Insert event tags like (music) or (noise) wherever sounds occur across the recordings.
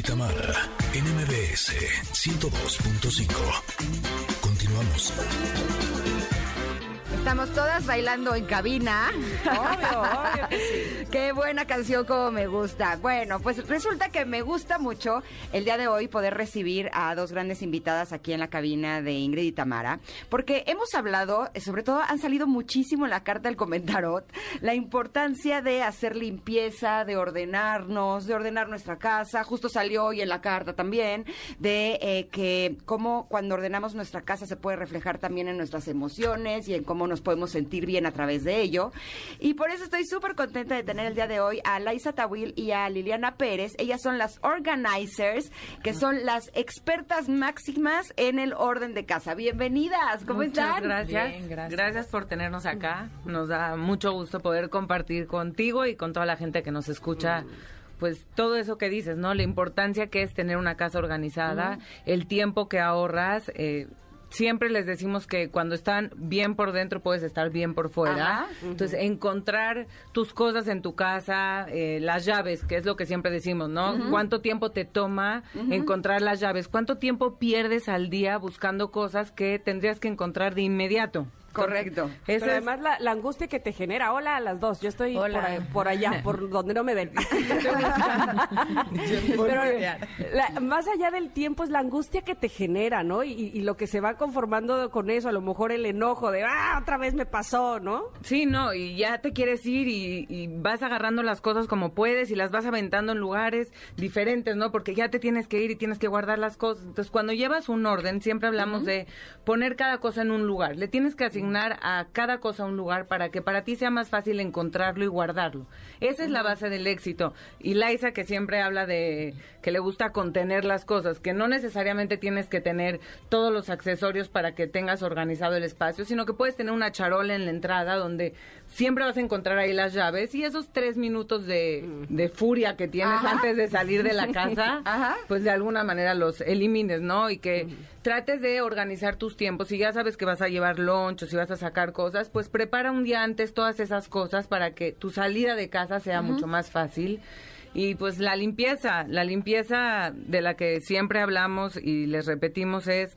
y Tamara en MBS 102.5. Continuamos. Estamos todas bailando en cabina. Obvio, obvio (laughs) Qué buena canción como me gusta. Bueno, pues resulta que me gusta mucho el día de hoy poder recibir a dos grandes invitadas aquí en la cabina de Ingrid y Tamara, porque hemos hablado, eh, sobre todo han salido muchísimo en la carta del comentarot, la importancia de hacer limpieza, de ordenarnos, de ordenar nuestra casa. Justo salió hoy en la carta también de eh, que cómo cuando ordenamos nuestra casa se puede reflejar también en nuestras emociones y en cómo nos podemos sentir bien a través de ello. Y por eso estoy súper contenta de tener el día de hoy a Laisa Tawil y a Liliana Pérez. Ellas son las organizers, que son las expertas máximas en el orden de casa. Bienvenidas, ¿cómo Muchas están? Gracias. gracias. gracias. por tenernos acá. Nos da mucho gusto poder compartir contigo y con toda la gente que nos escucha. Pues todo eso que dices, ¿no? La importancia que es tener una casa organizada, el tiempo que ahorras, eh, siempre les decimos que cuando están bien por dentro puedes estar bien por fuera. Entonces, encontrar tus cosas en tu casa, eh, las llaves, que es lo que siempre decimos, ¿no? ¿Cuánto tiempo te toma encontrar las llaves? ¿Cuánto tiempo pierdes al día buscando cosas que tendrías que encontrar de inmediato? Correcto. Eso Pero es- además la, la angustia que te genera. Hola a las dos. Yo estoy por, por allá, por donde no me ven. (laughs) Pero la- más allá del tiempo es la angustia que te genera, ¿no? Y, y lo que se va conformando con eso, a lo mejor el enojo de, ah, otra vez me pasó, ¿no? Sí, no, y ya te quieres ir y, y vas agarrando las cosas como puedes y las vas aventando en lugares diferentes, ¿no? Porque ya te tienes que ir y tienes que guardar las cosas. Entonces, cuando llevas un orden, siempre hablamos de poner cada cosa en un lugar. Le tienes que asignar a cada cosa un lugar para que para ti sea más fácil encontrarlo y guardarlo. Esa es la base del éxito. Y Laisa, que siempre habla de que le gusta contener las cosas, que no necesariamente tienes que tener todos los accesorios para que tengas organizado el espacio, sino que puedes tener una charola en la entrada donde siempre vas a encontrar ahí las llaves y esos tres minutos de, de furia que tienes Ajá. antes de salir de la (laughs) casa, Ajá. pues de alguna manera los elimines, ¿no? Y que trates de organizar tus tiempos. Si ya sabes que vas a llevar lunch si vas a sacar cosas, pues prepara un día antes todas esas cosas para que tu salida de casa sea mucho más fácil. Y pues la limpieza, la limpieza de la que siempre hablamos y les repetimos es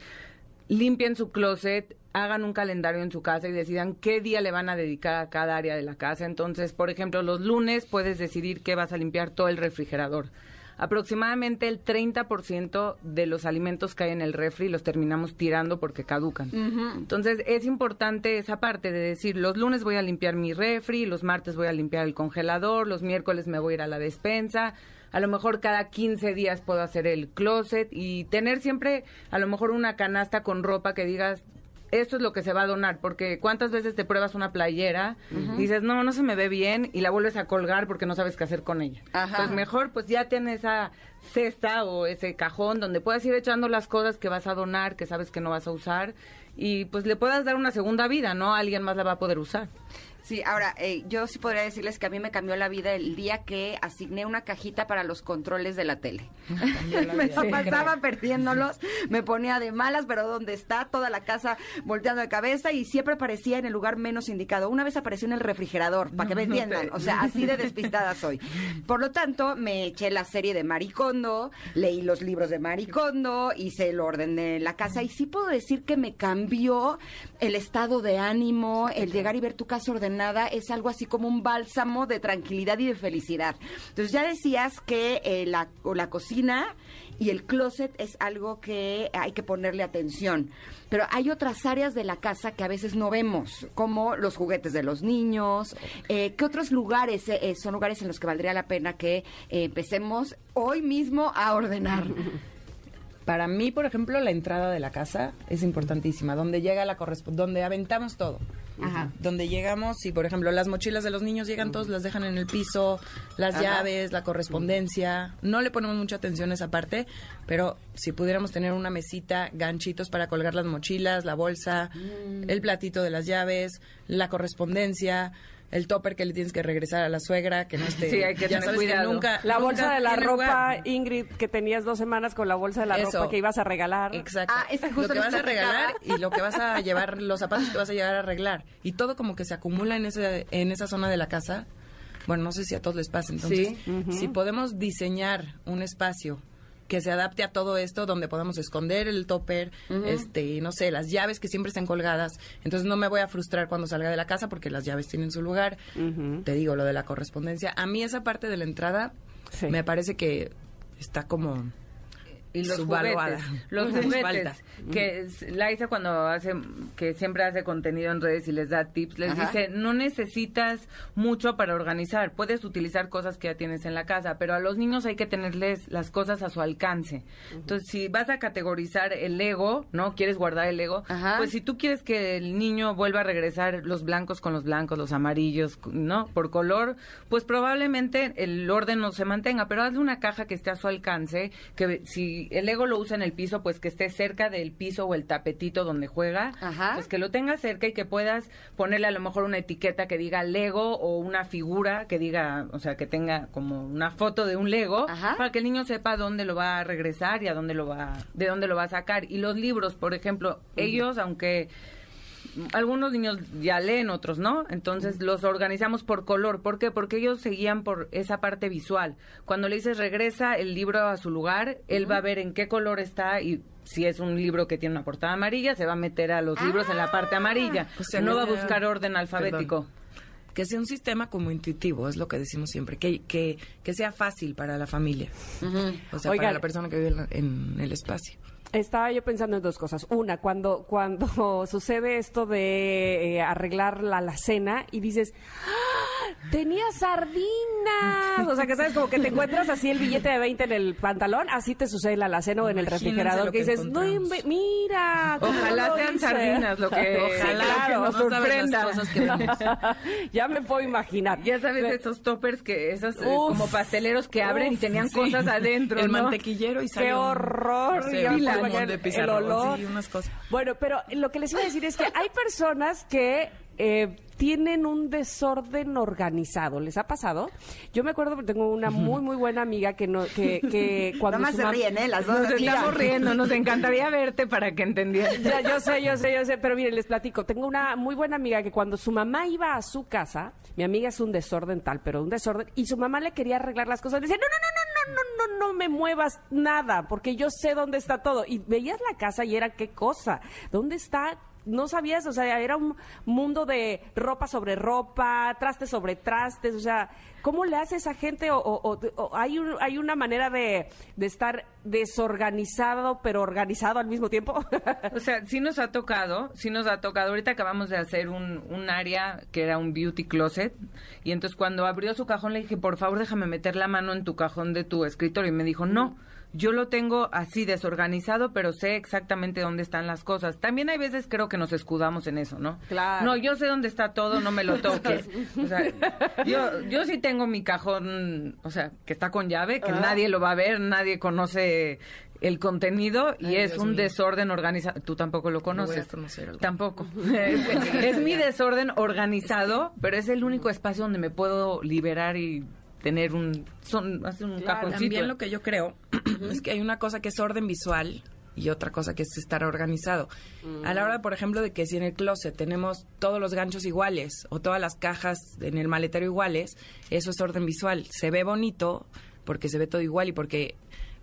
limpien su closet, hagan un calendario en su casa y decidan qué día le van a dedicar a cada área de la casa. Entonces, por ejemplo, los lunes puedes decidir que vas a limpiar todo el refrigerador. Aproximadamente el 30% de los alimentos que hay en el refri los terminamos tirando porque caducan. Entonces, es importante esa parte de decir, los lunes voy a limpiar mi refri, los martes voy a limpiar el congelador, los miércoles me voy a ir a la despensa, a lo mejor cada 15 días puedo hacer el closet y tener siempre a lo mejor una canasta con ropa que digas esto es lo que se va a donar, porque cuántas veces te pruebas una playera, dices, no, no se me ve bien, y la vuelves a colgar porque no sabes qué hacer con ella. Ajá. Pues mejor, pues ya tienes esa cesta o ese cajón donde puedas ir echando las cosas que vas a donar, que sabes que no vas a usar, y pues le puedas dar una segunda vida, ¿no? Alguien más la va a poder usar. Sí, ahora, eh, yo sí podría decirles que a mí me cambió la vida el día que asigné una cajita para los controles de la tele. (laughs) me la pasaba perdiéndolos, me ponía de malas, pero donde está toda la casa volteando de cabeza y siempre aparecía en el lugar menos indicado. Una vez apareció en el refrigerador, para que me (laughs) entiendan, o sea, así de despistada soy. Por lo tanto, me eché la serie de Maricondo, leí los libros de Maricondo, hice el orden de la casa y sí puedo decir que me cambió el estado de ánimo, el llegar y ver tu casa ordenada es algo así como un bálsamo de tranquilidad y de felicidad. Entonces ya decías que eh, la, o la cocina y el closet es algo que hay que ponerle atención. Pero hay otras áreas de la casa que a veces no vemos, como los juguetes de los niños. Eh, ¿Qué otros lugares eh, eh, son lugares en los que valdría la pena que eh, empecemos hoy mismo a ordenar? (laughs) Para mí, por ejemplo, la entrada de la casa es importantísima, donde llega la donde aventamos todo. Ajá. Donde llegamos y, por ejemplo, las mochilas de los niños llegan todos, las dejan en el piso, las Ajá. llaves, la correspondencia. No le ponemos mucha atención a esa parte, pero si pudiéramos tener una mesita, ganchitos para colgar las mochilas, la bolsa, el platito de las llaves, la correspondencia, el topper que le tienes que regresar a la suegra, que no esté. Sí, hay que ya tener sabes que cuidado. nunca- La nunca bolsa de la ropa, lugar. Ingrid, que tenías dos semanas con la bolsa de la Eso. ropa que ibas a regalar. Exacto. Ah, esa justo lo que vas a regalar (laughs) y lo que vas a llevar, los zapatos que vas a llevar a arreglar. Y todo como que se acumula en, ese, en esa zona de la casa. Bueno, no sé si a todos les pasa. Entonces, Sí. si podemos diseñar un espacio que se adapte a todo esto, donde podamos esconder el topper, este, no sé, las llaves que siempre están colgadas. Entonces no me voy a frustrar cuando salga de la casa porque las llaves tienen su lugar. Te digo lo de la correspondencia. A mí esa parte de la entrada me parece que está como y los juguetes, los juguetes que Laisa cuando hace que siempre hace contenido en redes y les da tips les dice no necesitas mucho para organizar puedes utilizar cosas que ya tienes en la casa pero a los niños hay que tenerles las cosas a su alcance entonces si vas a categorizar el Lego no quieres guardar el Lego pues si tú quieres que el niño vuelva a regresar los blancos con los blancos los amarillos no por color pues probablemente el orden no se mantenga pero hazle una caja que esté a su alcance que si el Lego lo usa en el piso, pues que esté cerca del piso o el tapetito donde juega, pues que lo tenga cerca y que puedas ponerle a lo mejor una etiqueta que diga Lego o una figura que diga, o sea, que tenga como una foto de un Lego para que el niño sepa dónde lo va a regresar y a dónde lo va, de dónde lo va a sacar. Y los libros, por ejemplo, ellos, aunque algunos niños ya leen, otros no. Entonces los organizamos por color. ¿Por qué? Porque ellos seguían por esa parte visual. Cuando le dices regresa el libro a su lugar, él va a ver en qué color está y si es un libro que tiene una portada amarilla, se va a meter a los libros en la parte amarilla. O sea, no va a buscar orden alfabético. que sea un sistema como intuitivo, es lo que decimos siempre, que, que, que sea fácil para la familia, o sea, para la persona que vive en el espacio. Estaba yo pensando en dos cosas. Una, cuando, cuando (laughs) sucede esto de eh, arreglar la alacena y dices, ¡Ah, tenía sardinas. O sea, que sabes, como que te encuentras así el billete de 20 en el pantalón, así te sucede en la alacena o en el refrigerador, que, dices, no, mira. Ojalá sean sardinas lo que, Ojalá, que nos sorprenda. (laughs) ya me puedo imaginar. Ya sabes, esos toppers que, esos eh, como pasteleros que abren y tenían cosas adentro. El mantequillero y salió. Qué horror el olor. unas cosas. Bueno, pero lo que les iba a decir es que hay personas que eh, tienen un desorden organizado. ¿Les ha pasado? Yo me acuerdo tengo una muy, muy buena amiga que, no, que, que (laughs) cuando... Nada más se ríen, ¿eh? Las dos. Nos estamos riendo, nos (laughs) encantaría verte para que entendieras. Ya, yo sé, yo sé, yo sé, pero miren, les platico. Tengo una muy buena amiga que cuando su mamá iba a su casa, mi amiga es un desorden tal, pero un desorden, y su mamá le quería arreglar las cosas, le decía, no, no, no, no, no, no, no me muevas nada, porque yo sé dónde está todo. Y veías la casa y era qué cosa, ¿dónde está no sabías, o sea, era un mundo de ropa sobre ropa, trastes sobre trastes, o sea, ¿cómo le hace esa gente? O, hay, hay una manera de, estar desorganizado, pero organizado al mismo tiempo. o sea, sí nos ha tocado, sí nos ha tocado. Ahorita acabamos de hacer un, un área que era un beauty closet, y entonces cuando abrió su cajón le dije, por favor, déjame meter la mano en tu cajón de tu escritorio, y me dijo, no yo lo tengo así desorganizado, pero sé exactamente dónde están las cosas. También hay veces creo que nos escudamos en eso, ¿no? Claro. No, yo sé dónde está todo, no me lo toques. o sea, (laughs) yo, yo sí tengo mi cajón, o sea, que está con llave, que nadie lo va a ver, nadie conoce el contenido y es un desorden organizado. Tú tampoco lo conoces. tampoco. (laughs) es mi desorden organizado, pero es el único espacio donde me puedo liberar y tener un, son, hacer un cajoncito. También lo que yo creo (clears throat) es que hay una cosa que es orden visual y otra cosa que es estar organizado. A la hora, por ejemplo, de que si en el closet tenemos todos los ganchos iguales o todas las cajas en el maletero iguales, eso es orden visual. Se ve bonito porque se ve todo igual y porque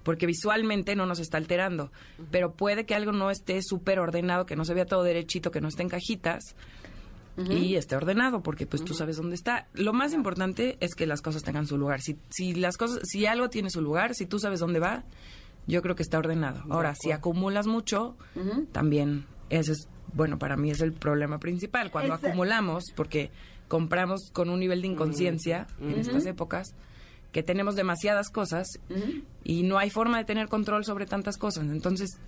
porque visualmente no nos está alterando, pero puede que algo no esté súper ordenado, que no se vea todo derechito, que no esté en cajitas, y esté ordenado, porque pues tú sabes dónde está. Lo más importante es que las cosas tengan su lugar. Si, si las cosas, si algo tiene su lugar, si tú sabes dónde va, yo creo que está ordenado. Ahora, si acumulas mucho, también ese es, bueno, para mí es el problema principal. Cuando acumulamos, porque compramos con un nivel de inconsciencia en estas épocas, que tenemos demasiadas cosas y no hay forma de tener control sobre tantas cosas. Entonces,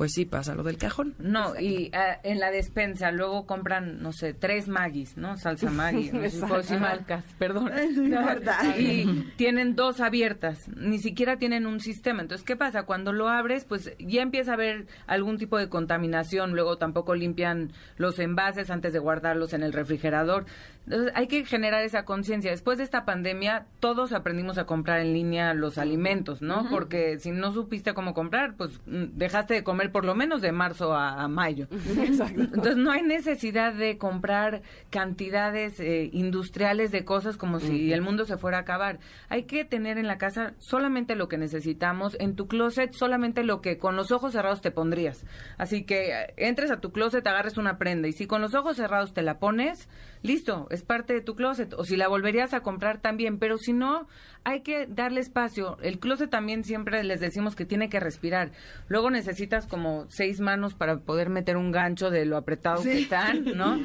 pues sí, pasa lo del cajón. No, y ah, en la despensa luego compran, no sé, tres Magis, ¿no? Salsa (laughs) Maggi, no sé, marcas, perdón. (laughs) y tienen dos abiertas, ni siquiera tienen un sistema. Entonces, ¿qué pasa? Cuando lo abres, pues ya empieza a haber algún tipo de contaminación, luego tampoco limpian los envases antes de guardarlos en el refrigerador. Entonces hay que generar esa conciencia. Después de esta pandemia, todos aprendimos a comprar en línea los alimentos, ¿no? Porque si no supiste cómo comprar, pues mm, dejaste de comer por lo menos de marzo a, mayo. (laughs) Entonces no hay necesidad de comprar cantidades eh, industriales de cosas como si el mundo se fuera a acabar. Hay que tener en la casa solamente lo que necesitamos, en tu closet solamente lo que con los ojos cerrados te pondrías. Así que eh, entres a tu closet, agarres una prenda y si con los ojos cerrados te la pones, listo, es parte de tu closet. O si la volverías a comprar también, pero si no, hay que darle espacio. El closet también siempre les decimos que tiene que respirar. Luego necesitas como seis manos para poder meter un gancho de lo apretado que están, (laughs) ¿no?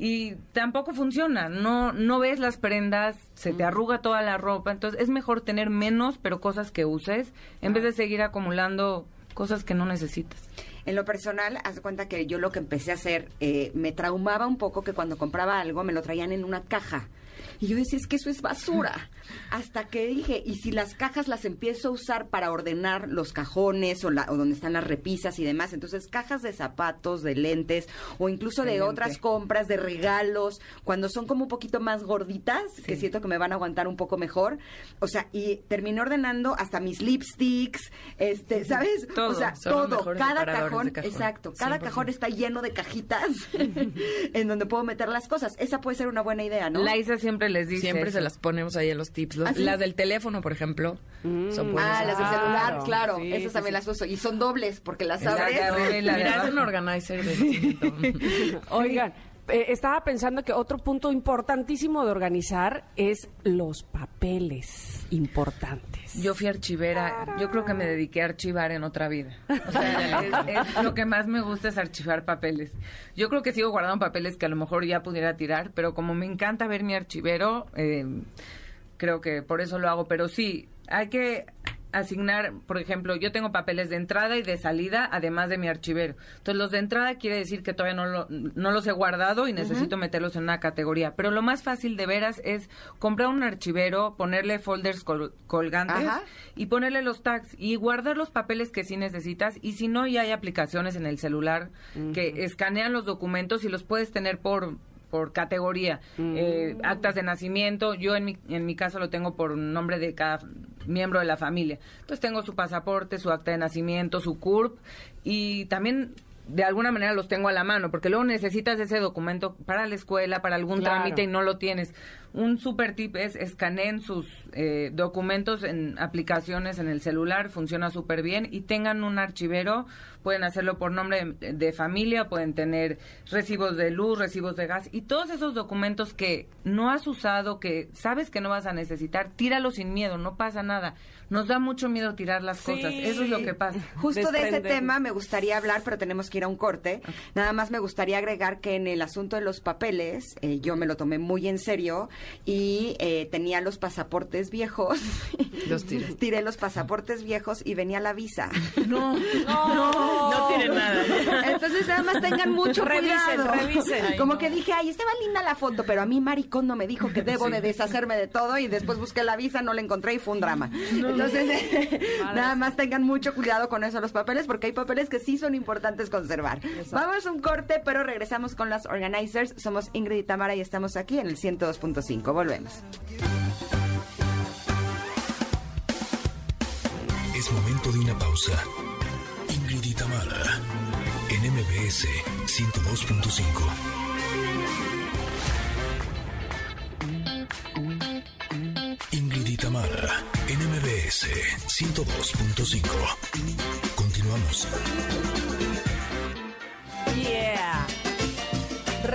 y tampoco funciona. No, no ves las prendas, se te arruga toda la ropa. Entonces es mejor tener menos, pero cosas que uses, en vez de seguir acumulando cosas que no necesitas. En lo personal, haz cuenta que yo lo que empecé a hacer, eh, me traumaba un poco que cuando compraba algo me lo traían en una caja. Y yo decía, es que eso es basura. (laughs) Hasta que dije, ¿y si las cajas las empiezo a usar para ordenar los cajones o, la, o donde están las repisas y demás? Entonces, cajas de zapatos, de lentes o incluso de otras compras, de regalos, cuando son como un poquito más gorditas, que siento que me van a aguantar un poco mejor. O sea, y terminé ordenando hasta mis lipsticks, este, (laughs) ¿sabes? Todo. O sea, todo. Cada cajón, exacto. Cada cajón está lleno de cajitas (laughs) en donde puedo meter las cosas. Esa puede ser una buena idea, ¿no? La Isa siempre les dice. Siempre se las ponemos ahí en los tips. ¿Ah, las del teléfono, por ejemplo, son buenas. Ah, las del celular, claro. esas también las uso. Y son dobles porque las abres. Mira, es un organizer. De (laughs) Oigan, eh, estaba pensando que otro punto importantísimo de organizar es los papeles importantes. Yo fui archivera, yo creo que me dediqué a archivar en otra vida. O sea, (laughs) es, lo que más me gusta es archivar papeles. Yo creo que sigo guardando papeles que a lo mejor ya pudiera tirar, pero como me encanta ver mi archivero, eh, creo que por eso lo hago. Pero sí, hay que asignar, por ejemplo, yo tengo papeles de entrada y de salida, además de mi archivero. Entonces, los de entrada quiere decir que todavía no, no los he guardado y necesito meterlos en una categoría. Pero lo más fácil de veras es comprar un archivero, ponerle folders colgantes y ponerle los tags y guardar los papeles que sí necesitas. Y si no, ya hay aplicaciones en el celular que escanean los documentos y los puedes tener por por categoría, eh, actas de nacimiento, yo en mi, en mi caso lo tengo por nombre de cada miembro de la familia. Entonces tengo su pasaporte, su acta de nacimiento, su CURP y también de alguna manera los tengo a la mano, porque luego necesitas ese documento para la escuela, para algún trámite y no lo tienes. Un super tip es escaneen sus eh, documentos en aplicaciones en el celular, funciona súper bien y tengan un archivero, pueden hacerlo por nombre de, familia, pueden tener recibos de luz, recibos de gas y todos esos documentos que no has usado, que sabes que no vas a necesitar, tíralos sin miedo, no pasa nada. Nos da mucho miedo tirar las cosas, eso es lo que pasa. Justo de ese tema me gustaría hablar, pero tenemos que ir a un corte. Nada más me gustaría agregar que en el asunto de los papeles, eh, yo me lo tomé muy en serio y eh, tenía los pasaportes viejos. Los tiré. (laughs) tiré los pasaportes viejos y venía la visa. No, (laughs) no, no, tiene nada. Entonces, además tengan mucho revisen, cuidado. Revisen, Como que dije, ay, estaba linda la foto, pero a mí maricón no me dijo que debo de deshacerme de todo y después busqué la visa, no la encontré y fue un drama. Entonces, (laughs) nada más tengan mucho cuidado con eso los papeles porque hay papeles que sí son importantes conservar. Vamos a un corte, pero regresamos con las organizers. Somos Ingrid y Tamara y estamos aquí en el 102.5. Volvemos. Es momento de una pausa. Ingrid y Tamara, en MBS 102.5. Ingrid y Tamara, MBS 102.5. Continuamos.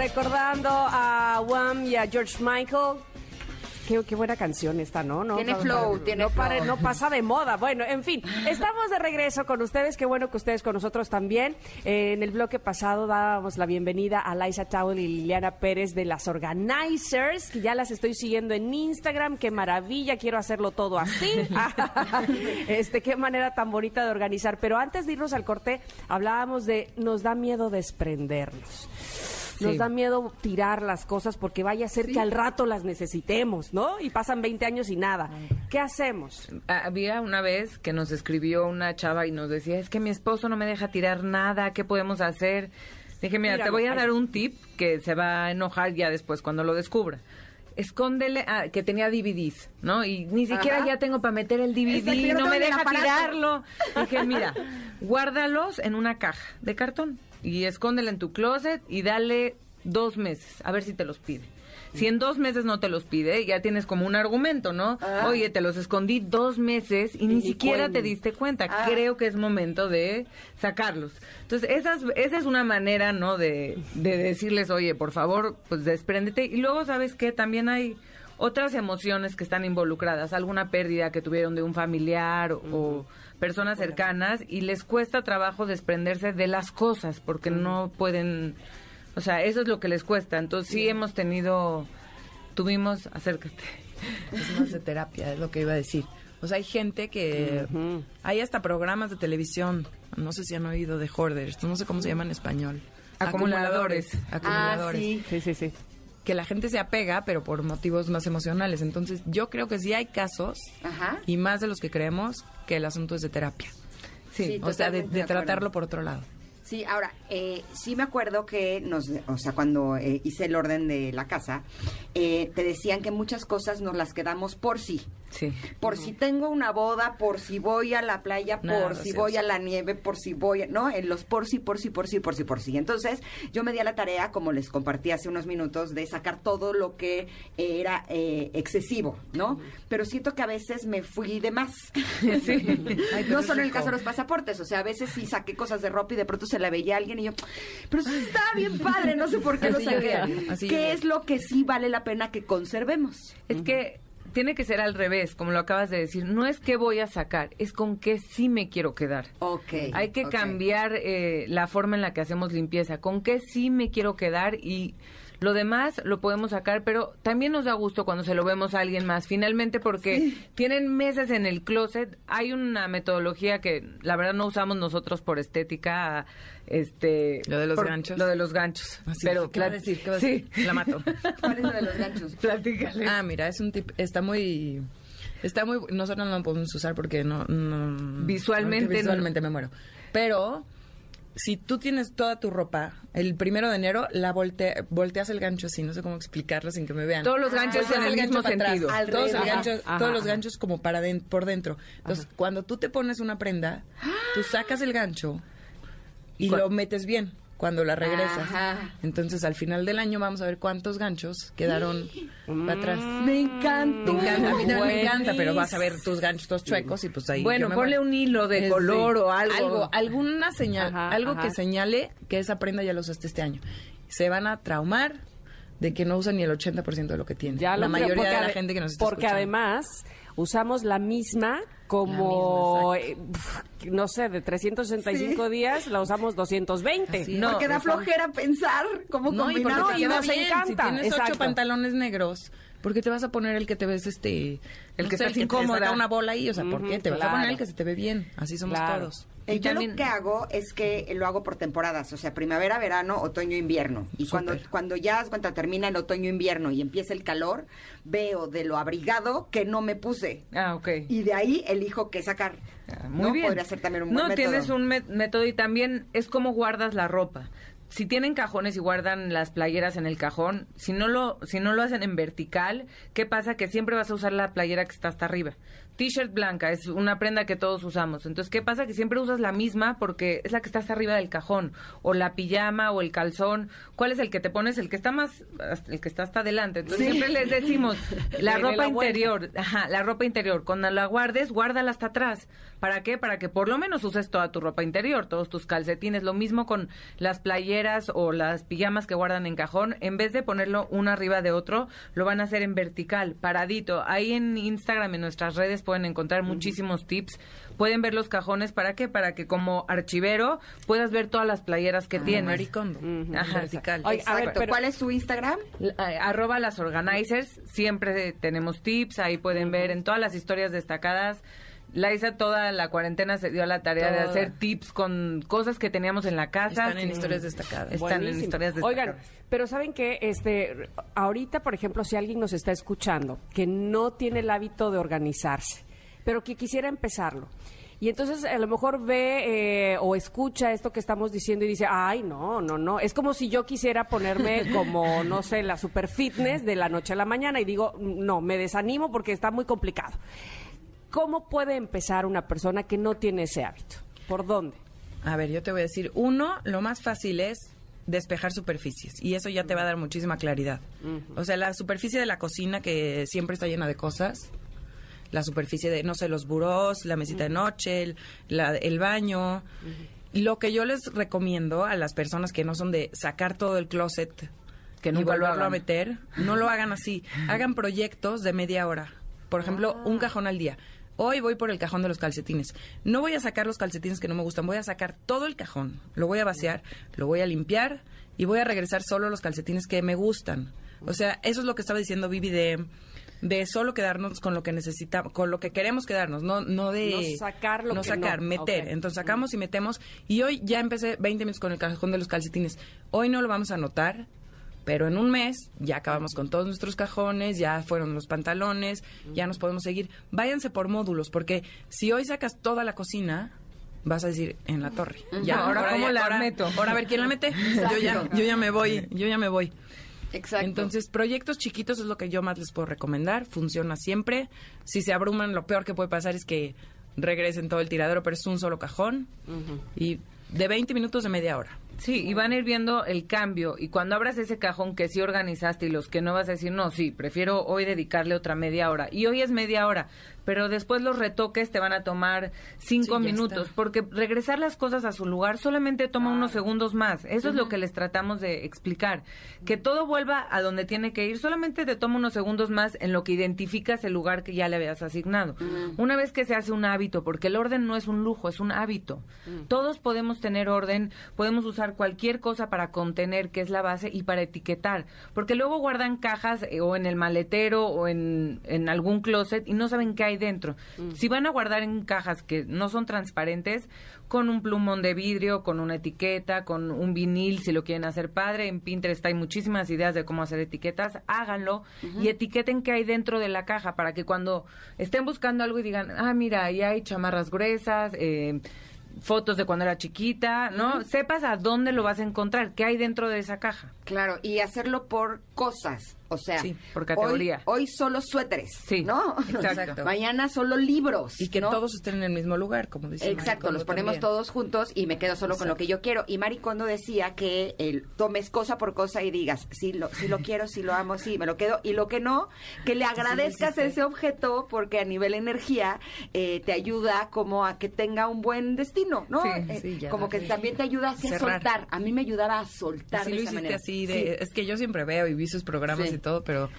Recordando a Wham y a George Michael. Qué, qué buena canción esta, ¿no? no Tiene flow, tiene no, pare- flow. no pasa de moda. Bueno, en fin, estamos de regreso con ustedes. Qué bueno que ustedes con nosotros también. Eh, en el bloque pasado dábamos la bienvenida a Laisa Towell y Liliana Pérez de las Organizers, que ya las estoy siguiendo en Instagram. Qué maravilla, quiero hacerlo todo así. (laughs) (laughs) este, qué manera tan bonita de organizar. Pero antes de irnos al corte, hablábamos de nos da miedo desprendernos. Nos Sí. da miedo tirar las cosas porque vaya a ser que al rato las necesitemos, ¿no? Y pasan 20 años y nada. ¿Qué hacemos? Había una vez que nos escribió una chava y nos decía, es que mi esposo no me deja tirar nada, ¿qué podemos hacer? Dije, mira, te voy a dar un tip que se va a enojar ya después cuando lo descubra. Escóndele, ah, que tenía DVDs, ¿no? Y ni siquiera ya tengo para meter el DVD, no, me deja tirarlo. (laughs) Dije, mira, guárdalos en una caja de cartón y escóndela en tu closet y dale dos meses, a ver si te los pide. Si en dos meses no te los pide, ya tienes como un argumento, ¿no? Ah. Oye, te los escondí dos meses y ni ni siquiera te diste cuenta. Ah. Creo que es momento de sacarlos. Entonces, esa es, esa es una manera, ¿no? De, de decirles, oye, por favor, pues despréndete. Y luego, ¿sabes qué? También hay otras emociones que están involucradas, alguna pérdida que tuvieron de un familiar o personas cercanas y les cuesta trabajo desprenderse de las cosas porque no pueden, o sea, eso es lo que les cuesta. Entonces sí hemos tenido, tuvimos, acércate. Es más de terapia, es lo que iba a decir. O sea, hay gente que... Hay hasta programas de televisión, no sé si han oído de hoarders, no sé cómo se llama en español. Acumuladores. Acumuladores. Ah, sí. Sí, sí, sí. Que la gente se apega, pero por motivos más emocionales. Entonces, yo creo que sí hay casos, Ajá. y más de los que creemos, que el asunto es de terapia. Sí. Sí. o sea, de, tratarlo por otro lado. Sí, ahora, eh, sí me acuerdo que nos, o sea, cuando eh, hice el orden de la casa, eh, te decían que muchas cosas nos las quedamos por sí. Sí. Por si tengo una boda, por si voy a la playa, Nada por si voy a la nieve, por si voy, ¿no? En los por si, por si, por si, por si, por si. Entonces, yo me di a la tarea, como les compartí hace unos minutos, de sacar todo lo que era eh, excesivo, ¿no? Pero siento que a veces me fui de más. (laughs) (laughs) no solo en el caso de los pasaportes, o sea, a veces sí saqué cosas de ropa y de pronto se la veía a alguien y yo, pero eso está bien padre, no sé por qué lo saqué. ¿Qué es lo que sí vale la pena que conservemos? Es que tiene que ser al revés, como lo acabas de decir. No es que voy a sacar, es con qué sí me quiero quedar. Ok. Hay que cambiar eh, la forma en la que hacemos limpieza. ¿Con qué sí me quiero quedar? Y lo demás lo podemos sacar, pero también nos da gusto cuando se lo vemos a alguien más, finalmente, porque tienen meses en el closet. Hay una metodología que la verdad no usamos nosotros por estética. Este, ¿Lo de los por- ganchos? Lo de los ganchos. Así, pero ¿qué va a decir? ¿Qué va a sí, la mato. (laughs) ¿Cuál es lo de los ganchos? Platícale. Ah, mira, es un tip, está muy... Está muy... Nosotros no lo podemos usar porque no... no- Visualmente porque no. visualmente me muero. Pero... Si tú tienes toda tu ropa, el primero de enero la volte- volteas el gancho así, no sé cómo explicarlo sin que me vean. Todos los ganchos en el mismo atrás, sentido. Todos, el gancho- Ajá, todos los ganchos como para por dentro. Entonces, cuando tú te pones una prenda, tú sacas el gancho y ¿Cuál? lo metes bien cuando la regresas. Ajá. Entonces, al final del año vamos a ver cuántos ganchos quedaron (gasps) para atrás. Me encanta. Me encanta, a mí también me encanta, pero vas a ver tus ganchos todos chuecos y pues ahí. Bueno, me ponle un hilo de Es color o algo. Algo, alguna señal, Ajá, algo ajá. que señale que esa prenda ya la usaste este año. Se van a traumar de que no usan ni el 80% de lo que tienen. Ya la lo creo, mayoría porque de la gente que nos está Porque escuchando. además usamos la misma como, eh, no sé, de 365 días la usamos 220. Así es. No, Porque da flojera pensar cómo No, y y nos bien. encanta, Si tienes ocho exacto. pantalones negros, ¿por qué te vas a poner el que te ves este... El no que sé, estás incómoda. saca una bola ahí, o sea, ¿por qué? Te vas a poner el que se te ve bien. Así somos Claro. todos. Y yo también- lo que hago es que lo hago por temporadas, o sea, primavera, verano, otoño, invierno. Y cuando, cuando ya cuenta, termina el otoño, invierno y empieza el calor, veo de lo abrigado que no me puse. Ah, ok. Y de ahí elijo qué sacar. Ah, Muy ¿No? bien. Podría ser también un buen No, método. tienes un método y también es como guardas la ropa. Si tienen cajones y guardan las playeras en el cajón, si no lo si no lo hacen en vertical, ¿qué pasa? Que siempre vas a usar la playera que está hasta arriba. T-shirt blanca es una prenda que todos usamos. Entonces, ¿qué pasa? Que siempre usas la misma porque es la que está hasta arriba del cajón. O la pijama o el calzón. ¿Cuál es el que te pones? El que está más, el que está hasta adelante. Entonces, siempre les decimos, (laughs) la ropa la interior, Ajá, la ropa interior. Cuando la guardes, guárdala hasta atrás. ¿Para qué? Para que por lo menos uses toda tu ropa interior, todos tus calcetines. Lo mismo con las playeras o las pijamas que guardan en cajón. En vez de ponerlo uno arriba de otro, lo van a hacer en vertical, paradito. Ahí en Instagram, en nuestras redes, pueden encontrar muchísimos tips. Pueden ver los cajones. ¿Para qué? Para que como archivero puedas ver todas las playeras que tienes. Maricondo. Ajá. Vertical. Oye, a ver, pero- ¿Cuál es tu Instagram? Eh, arroba las organizers, siempre tenemos tips, ahí pueden ver en todas las historias destacadas. Laisa toda la cuarentena se dio a la tarea de hacer tips con cosas que teníamos en la casa. Están en historias destacadas. Están en historias Oigan, destacadas. pero saben que este ahorita, por ejemplo, si alguien nos está escuchando que no tiene el hábito de organizarse, pero que quisiera empezarlo. y entonces a lo mejor ve eh, o escucha esto que estamos diciendo y dice, ay, no, no, no. Es como si yo quisiera ponerme (laughs) como, no sé, la super fitness de la noche a la mañana y digo, no, me desanimo porque está muy complicado. ¿Cómo puede empezar una persona que no tiene ese hábito? ¿Por dónde? A ver, yo te voy a decir, uno, lo más fácil es despejar superficies y eso ya te va a dar muchísima claridad. O sea, la superficie de la cocina que siempre está llena de cosas, la superficie de, no sé, los burós, la mesita de noche, el, la- el baño. Lo que yo les recomiendo a las personas que no son de sacar todo el closet Que y nunca lo volverlo a meter, no lo hagan así. (laughs) Hagan proyectos de media hora. Por ejemplo, un cajón al día. Hoy voy por el cajón de los calcetines. No voy a sacar los calcetines que no me gustan, voy a sacar todo el cajón. Lo voy a vaciar, lo voy a limpiar y voy a regresar solo los calcetines que me gustan. O sea, eso es lo que estaba diciendo Vivi de de solo quedarnos con lo que necesitamos, con lo que queremos quedarnos, no no de No sacar lo no que sacar, no. meter. Entonces sacamos y metemos y hoy ya empecé 20 minutos con el cajón de los calcetines. Hoy no lo vamos a notar, pero en un mes ya acabamos con todos nuestros cajones, ya fueron los pantalones, ya nos podemos seguir. Váyanse por módulos, porque si hoy sacas toda la cocina, vas a decir en la torre. Ya, Ahora, ¿cómo ya- la ahora- meto? Ahora a ver quién la mete. Yo ya, yo ya me voy, yo ya me voy. Exacto. Entonces, proyectos chiquitos es lo que yo más les puedo recomendar. Funciona siempre. Si se abruman, lo peor que puede pasar es que regresen todo el tiradero, pero es un solo cajón. Y de 20 minutos de media hora. Sí, y van a ir viendo el cambio. Y cuando abras ese cajón que sí organizaste y los que no vas a decir, no, sí, prefiero hoy dedicarle otra media hora. Y hoy es media hora, pero después los retoques te van a tomar cinco Sí, minutos, porque regresar las cosas a su lugar solamente toma unos segundos más. Eso es lo que les tratamos de explicar. Que todo vuelva a donde tiene que ir, solamente te toma unos segundos más en lo que identificas el lugar que ya le habías asignado. Una vez que se hace un hábito, porque el orden no es un lujo, es un hábito. Todos podemos tener orden, podemos usar cualquier cosa para contener, que es la base, y para etiquetar. Porque luego guardan cajas eh, o en el maletero o en, en algún closet y no saben qué hay dentro. Si van a guardar en cajas que no son transparentes, con un plumón de vidrio, con una etiqueta, con un vinil, si lo quieren hacer padre, en Pinterest hay muchísimas ideas de cómo hacer etiquetas, háganlo y etiqueten qué hay dentro de la caja para que cuando estén buscando algo y digan, ah, mira, ahí hay chamarras gruesas, eh, fotos de cuando era chiquita, ¿no? Sepas a dónde lo vas a encontrar, qué hay dentro de esa caja. Claro, y hacerlo por cosas. O sea, Sí, por categoría. Hoy, hoy solo suéteres, Sí, ¿no? exacto. (laughs) Mañana solo libros. Y que ¿no? todos estén en el mismo lugar, como dice Exacto, los ponemos también. todos juntos y me quedo solo con lo que yo quiero. Y Mari Kondo decía que el, tomes cosa por cosa y digas, sí lo, sí lo quiero, sí lo amo, sí, me lo quedo. Y lo que no, que le agradezcas ese objeto porque a nivel energía eh, te ayuda como a que tenga un buen destino, ¿no? Sí, Eh, sí, ya como que también te ayuda así a soltar. A mí me ayudaba a soltar Sí de lo esa hiciste manera. así de... Sí. Es que yo siempre veo y vi sus programas Sí. y todo, pero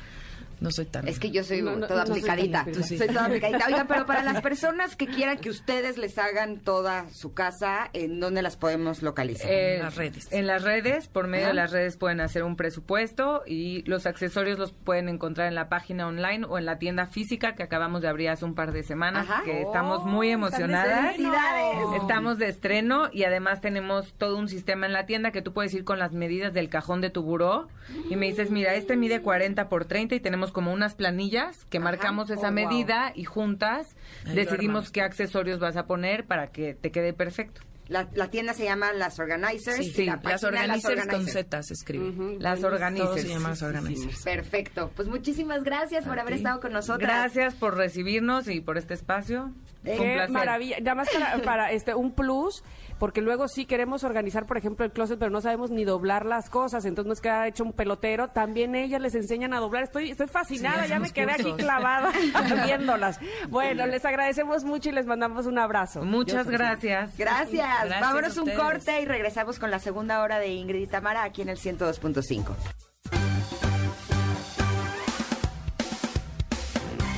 no soy tan... Es que yo soy No, no, toda no soy aplicadita. tan aplicada. Soy toda aplicadita. Oiga, pero para (laughs) las personas que quieran que ustedes les hagan toda su casa, ¿en dónde las podemos localizar? Eh, las redes. En las redes, por medio Ajá. de las redes pueden hacer un presupuesto y los accesorios los pueden encontrar en la página online o en la tienda física que acabamos de abrir hace un par de semanas, Ajá. que estamos Oh, muy están de emocionadas. felicidades. Estamos de estreno y además tenemos todo un sistema en la tienda que tú puedes ir con las medidas del cajón de tu buró y me dices, mira, este mide 40 por 30 y tenemos como unas planillas que Ajá. marcamos esa Oh, wow. medida y juntas Ahí decidimos qué accesorios vas a poner para que te quede perfecto. La, la tienda se llama Las Organizers. Sí, y la las organizers con. Z se escribe. Las Todo organizers. se llama las organizers. Perfecto. Pues muchísimas gracias por haber ti. estado con nosotros. Gracias por recibirnos y por este espacio. Qué maravilla. Nada más para, para, este un plus, porque luego sí queremos organizar, por ejemplo, el closet, pero no sabemos ni doblar las cosas, entonces nos queda hecho un pelotero. También ellas les enseñan a doblar. Estoy, estoy fascinada, Sí, ya me quedé aquí clavada (laughs) viéndolas. Bueno, les agradecemos mucho y les mandamos un abrazo. Muchas gracias. Gracias. Gracias Vámonos un corte y regresamos con la segunda hora de Ingrid y Tamara aquí en el 102.5.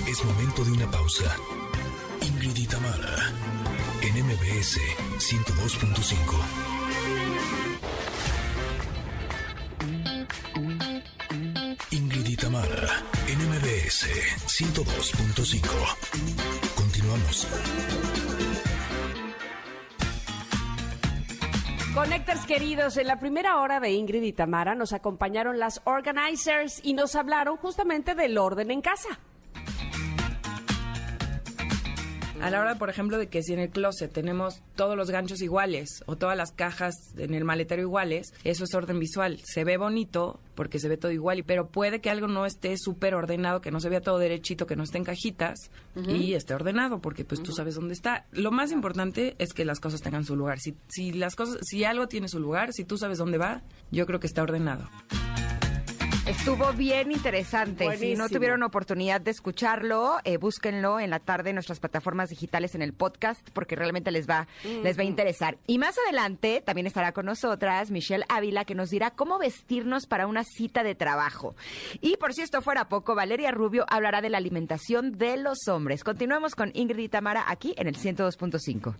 Es momento de una pausa. Ingrid y Tamara, en MBS 102.5. Ingrid y Tamara, en MBS 102.5. Continuamos. Connectors queridos, en la primera hora de Ingrid y Tamara nos acompañaron las organizers y nos hablaron justamente del orden en casa. A la hora, por ejemplo, de que si en el closet tenemos todos los ganchos iguales o todas las cajas en el maletero iguales, eso es orden visual. Se ve bonito porque se ve todo igual, pero puede que algo no esté súper ordenado, que no se vea todo derechito, que no esté en cajitas y esté ordenado porque pues tú sabes dónde está. Lo más importante es que las cosas tengan su lugar. Si, si las cosas, si algo tiene su lugar, si tú sabes dónde va, yo creo que está ordenado. Estuvo bien interesante. Si no tuvieron oportunidad de escucharlo, eh, búsquenlo en la tarde en nuestras plataformas digitales en el podcast porque realmente les va, les va a interesar. Y más adelante también estará con nosotras Michelle Ávila que nos dirá cómo vestirnos para una cita de trabajo. Y por si esto fuera poco, Valeria Rubio hablará de la alimentación de los hombres. Continuamos con Ingrid y Tamara aquí en el 102.5.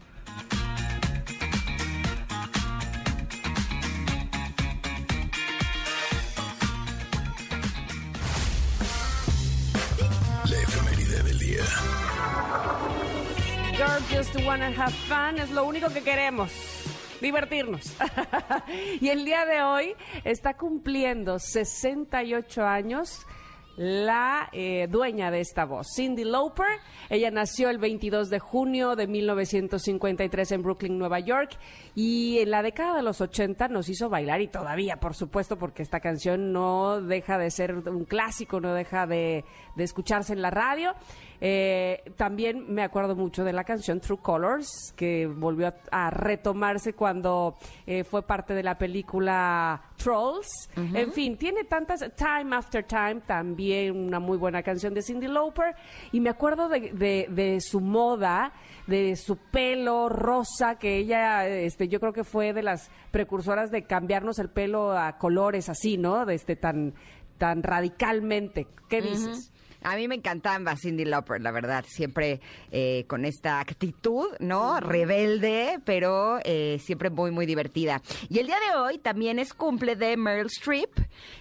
Just wanna have fun es lo único que queremos. Divertirnos. (laughs) y el día de hoy está cumpliendo 68 años la eh, dueña de esta voz, Cindy Lauper. Ella nació el 22 de junio de 1953 en Brooklyn, Nueva York, y en la década de los 80 nos hizo bailar y todavía, por supuesto, porque esta canción no deja de ser un clásico, no deja de, de escucharse en la radio. Eh, también me acuerdo mucho de la canción True Colors, que volvió a, retomarse cuando eh, fue parte de la película Trolls. En fin, tiene tantas. Time After Time, también una muy buena canción de Cindy Lauper. Y me acuerdo de, su moda, de su pelo rosa, que ella, este, yo creo que fue de las precursoras de cambiarnos el pelo a colores así, ¿no? De este tan tan radicalmente. ¿Qué dices? A mí me encantaba Cindy Lauper, la verdad, siempre eh, con esta actitud, ¿no? Rebelde, pero eh, siempre muy, muy divertida. Y el día de hoy también es cumple de Meryl Streep.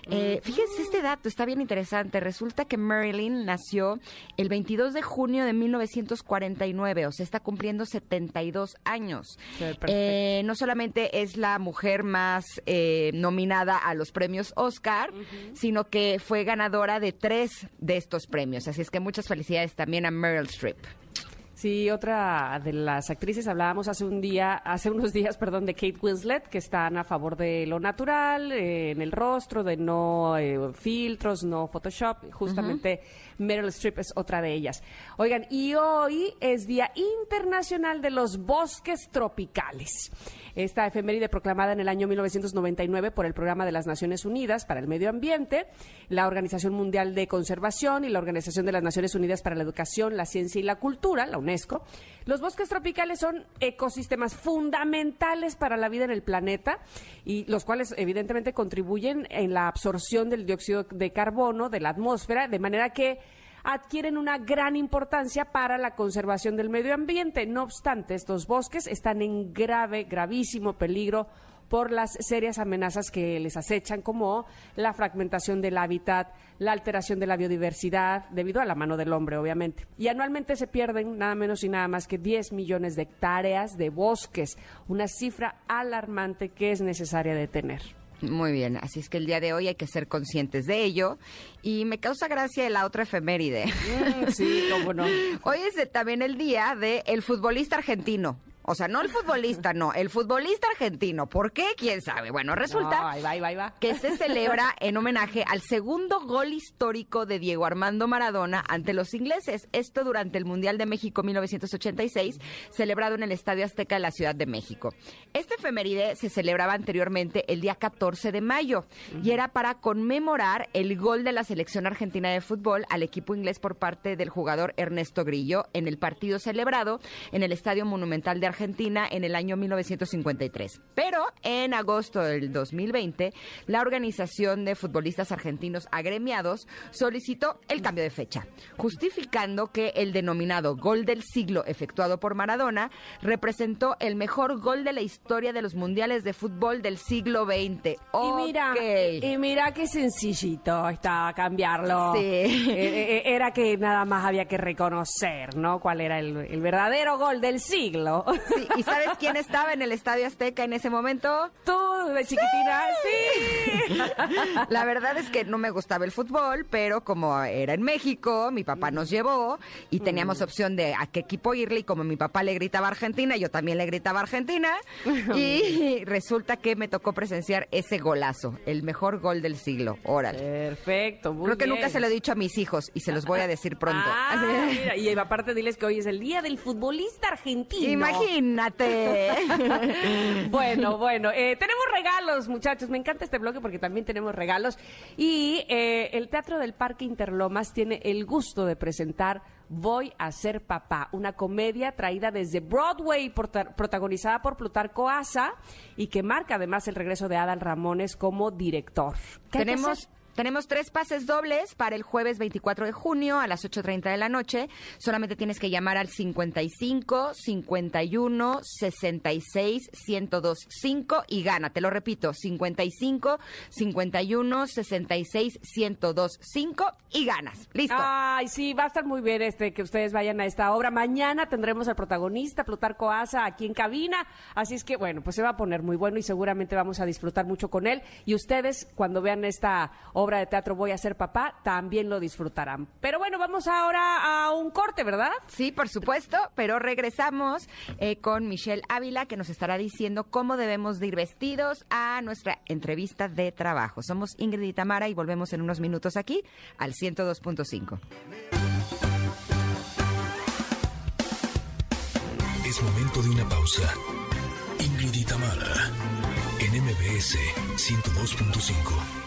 Eh, fíjense este dato, está bien interesante. Resulta que Marilyn nació el 22 de junio de 1949, o sea, está cumpliendo 72 años. no solamente es la mujer más nominada a los premios Oscar, sino que fue ganadora de tres de estos premios. Así es que muchas felicidades también a Meryl Streep. Sí, otra de las actrices hablábamos hace un día, hace unos días, perdón, de Kate Winslet, que están a favor de lo natural eh, en el rostro, de no eh, filtros, no Photoshop. Justamente Meryl Streep es otra de ellas. Oigan, y hoy es Día Internacional de los Bosques Tropicales. Esta efeméride proclamada en el año 1999 por el Programa de las Naciones Unidas para el Medio Ambiente, la Organización Mundial de Conservación y la Organización de las Naciones Unidas para la Educación, la Ciencia y la Cultura, la Los bosques tropicales son ecosistemas fundamentales para la vida en el planeta y los cuales evidentemente contribuyen en la absorción del dióxido de carbono de la atmósfera, de manera que adquieren una gran importancia para la conservación del medio ambiente. No obstante, estos bosques están en grave, gravísimo peligro por las serias amenazas que les acechan, como la fragmentación del hábitat, la alteración de la biodiversidad, debido a la mano del hombre, obviamente. Y anualmente se pierden nada menos y nada más que 10 millones de hectáreas de bosques, una cifra alarmante que es necesaria detener. Muy bien, así es que el día de hoy hay que ser conscientes de ello. Y me causa gracia la otra efeméride. Mm, sí, cómo no. (laughs) Hoy es también el día del el futbolista argentino. O sea, no el futbolista, no, el futbolista argentino. ¿Por qué? ¿Quién sabe? Bueno, resulta que se celebra en homenaje al segundo gol histórico de Diego Armando Maradona ante los ingleses. Esto durante el Mundial de México 1986, celebrado en el Estadio Azteca de la Ciudad de México. Este efeméride se celebraba anteriormente el día 14 de mayo y era para conmemorar el gol de la selección argentina de fútbol al equipo inglés por parte del jugador Ernesto Grillo en el partido celebrado en el Estadio Monumental de Argentina Argentina en el año 1953. Pero en agosto del 2020, la Organización de Futbolistas Argentinos Agremiados solicitó el cambio de fecha, justificando que el denominado gol del siglo efectuado por Maradona representó el mejor gol de la historia de los mundiales de fútbol del siglo XX. Y mira, y mira qué sencillito estaba cambiarlo. Sí. Eh, eh, era que nada más había que reconocer, ¿no? Cuál era el, el verdadero gol del siglo. Sí, ¿y sabes quién estaba en el Estadio Azteca en ese momento? Tú, de chiquitina, sí. La verdad es que no me gustaba el fútbol, pero como era en México, mi papá nos llevó y teníamos opción de a qué equipo irle y como mi papá le gritaba Argentina, yo también le gritaba Argentina (laughs) y resulta que me tocó presenciar ese golazo, el mejor gol del siglo. Órale. Perfecto, muy Creo que bien. nunca se lo he dicho a mis hijos y se los voy a decir pronto. Ah, (laughs) mira, y aparte diles que hoy es el día del futbolista argentino. Imagínate. (laughs) Bueno, bueno, eh, tenemos regalos, muchachos. Me encanta este bloque porque también tenemos regalos. Y eh, el Teatro del Parque Interlomas tiene el gusto de presentar Voy a ser papá, una comedia traída desde Broadway, protagonizada por Plutarco Asa y que marca además el regreso de Adal Ramones como director. ¿Qué hay que Tenemos hacer? Tenemos tres pases dobles para el jueves 24 de junio a las 8.30 de la noche. Solamente tienes que llamar al 55 51 66 1025 y gana. Te lo repito, 55 51 66 1025 y ganas. Listo. Ay, sí, va a estar muy bien este que ustedes vayan a esta obra. Mañana tendremos al protagonista, Plutarco Asa, aquí en cabina. Así es que, bueno, pues se va a poner muy bueno y seguramente vamos a disfrutar mucho con él. Y ustedes, cuando vean esta obra de teatro Voy a ser papá, también lo disfrutarán. Pero bueno, vamos ahora a un corte, ¿verdad? Sí, por supuesto, pero regresamos eh, con Michelle Ávila que nos estará diciendo cómo debemos de ir vestidos a nuestra entrevista de trabajo. Somos Ingrid y Tamara y volvemos en unos minutos aquí al 102.5. Es momento de una pausa. Ingrid y Tamara, en MBS 102.5.